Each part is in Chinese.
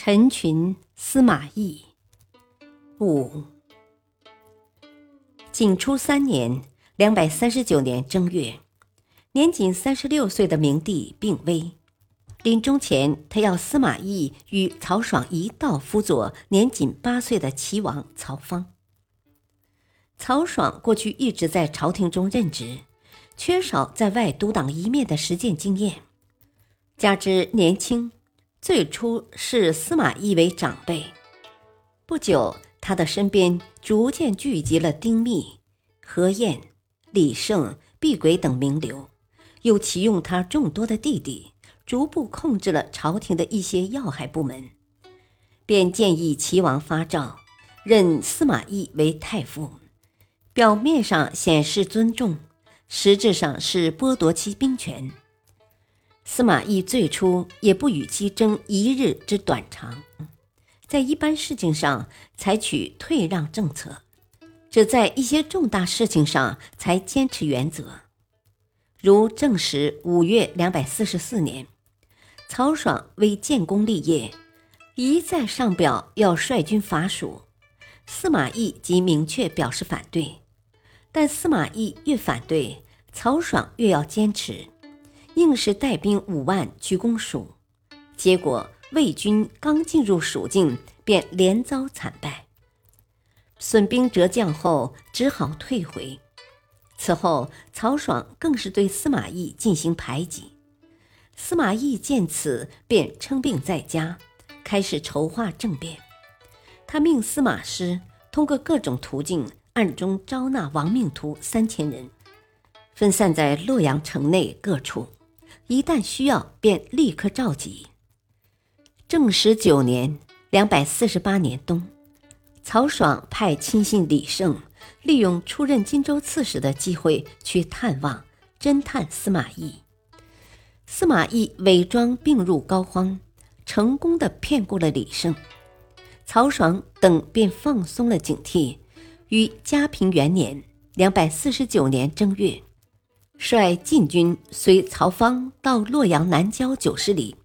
陈群、司马懿。五。景初三年（两百三十九年）正月，年仅三十六岁的明帝病危，临终前，他要司马懿与曹爽一道辅佐年仅八岁的齐王曹芳。曹爽过去一直在朝廷中任职，缺少在外独当一面的实践经验，加之年轻。最初视司马懿为长辈，不久，他的身边逐渐聚集了丁密、何晏、李胜、毕轨等名流，又启用他众多的弟弟，逐步控制了朝廷的一些要害部门，便建议齐王发诏，任司马懿为太傅，表面上显示尊重，实质上是剥夺其兵权。司马懿最初也不与其争一日之短长，在一般事情上采取退让政策，只在一些重大事情上才坚持原则。如正史五月两百四十四年，曹爽为建功立业，一再上表要率军伐蜀，司马懿即明确表示反对。但司马懿越反对，曹爽越要坚持。硬是带兵五万去攻蜀，结果魏军刚进入蜀境，便连遭惨败，损兵折将后只好退回。此后，曹爽更是对司马懿进行排挤。司马懿见此，便称病在家，开始筹划政变。他命司马师通过各种途径，暗中招纳亡命徒三千人，分散在洛阳城内各处。一旦需要，便立刻召集。正始九年（两百四十八年冬），曹爽派亲信李胜，利用出任荆州刺史的机会去探望、侦探司马懿。司马懿伪装病入膏肓，成功的骗过了李胜。曹爽等便放松了警惕，于嘉平元年（两百四十九年）正月。率禁军随曹芳到洛阳南郊九十里，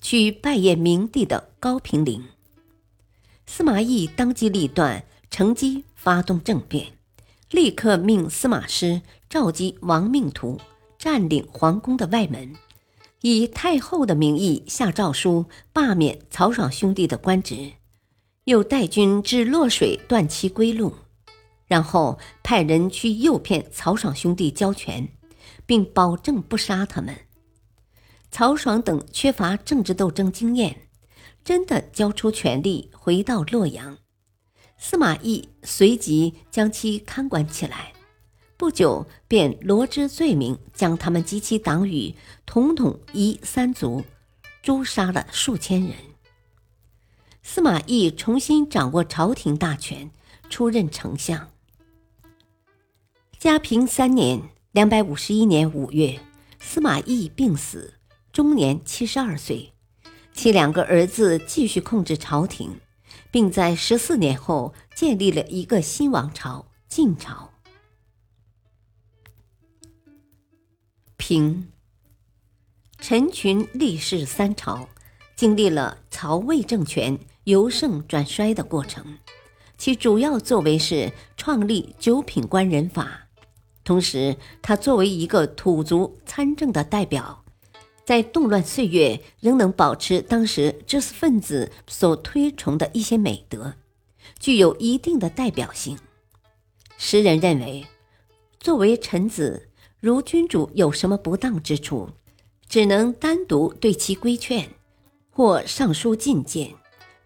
去拜谒明帝的高平陵。司马懿当机立断，乘机发动政变，立刻命司马师召集亡命徒，占领皇宫的外门，以太后的名义下诏书罢免曹爽兄弟的官职，又带军至洛水断其归路，然后派人去诱骗曹爽兄弟交权。并保证不杀他们。曹爽等缺乏政治斗争经验，真的交出权力回到洛阳。司马懿随即将其看管起来，不久便罗织罪名，将他们及其党羽统统夷三族，诛杀了数千人。司马懿重新掌握朝廷大权，出任丞相。嘉平三年。两百五十一年五月，司马懿病死，终年七十二岁。其两个儿子继续控制朝廷，并在十四年后建立了一个新王朝——晋朝。平陈群历世三朝，经历了曹魏政权由盛转衰的过程，其主要作为是创立九品官人法。同时，他作为一个土族参政的代表，在动乱岁月仍能保持当时知识分子所推崇的一些美德，具有一定的代表性。时人认为，作为臣子，如君主有什么不当之处，只能单独对其规劝，或上书进谏，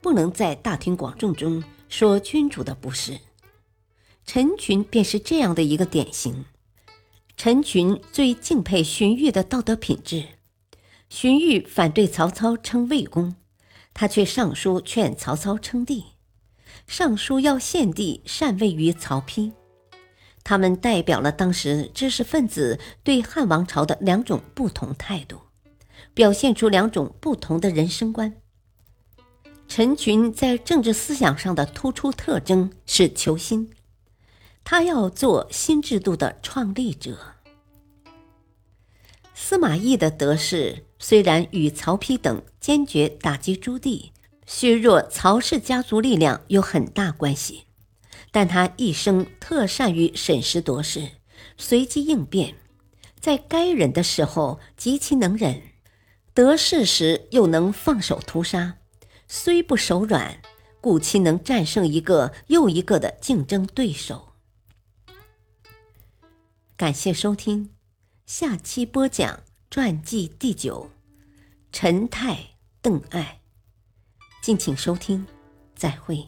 不能在大庭广众中说君主的不是。陈群便是这样的一个典型。陈群最敬佩荀彧的道德品质。荀彧反对曹操称魏公，他却上书劝曹操称帝。上书要献帝禅位于曹丕。他们代表了当时知识分子对汉王朝的两种不同态度，表现出两种不同的人生观。陈群在政治思想上的突出特征是求新，他要做新制度的创立者。司马懿的得势虽然与曹丕等坚决打击朱棣、削弱曹氏家族力量有很大关系。但他一生特善于审时度势、随机应变，在该忍的时候极其能忍，得势时又能放手屠杀，虽不手软，故其能战胜一个又一个的竞争对手。感谢收听，下期播讲传记第九，陈泰、邓艾，敬请收听，再会。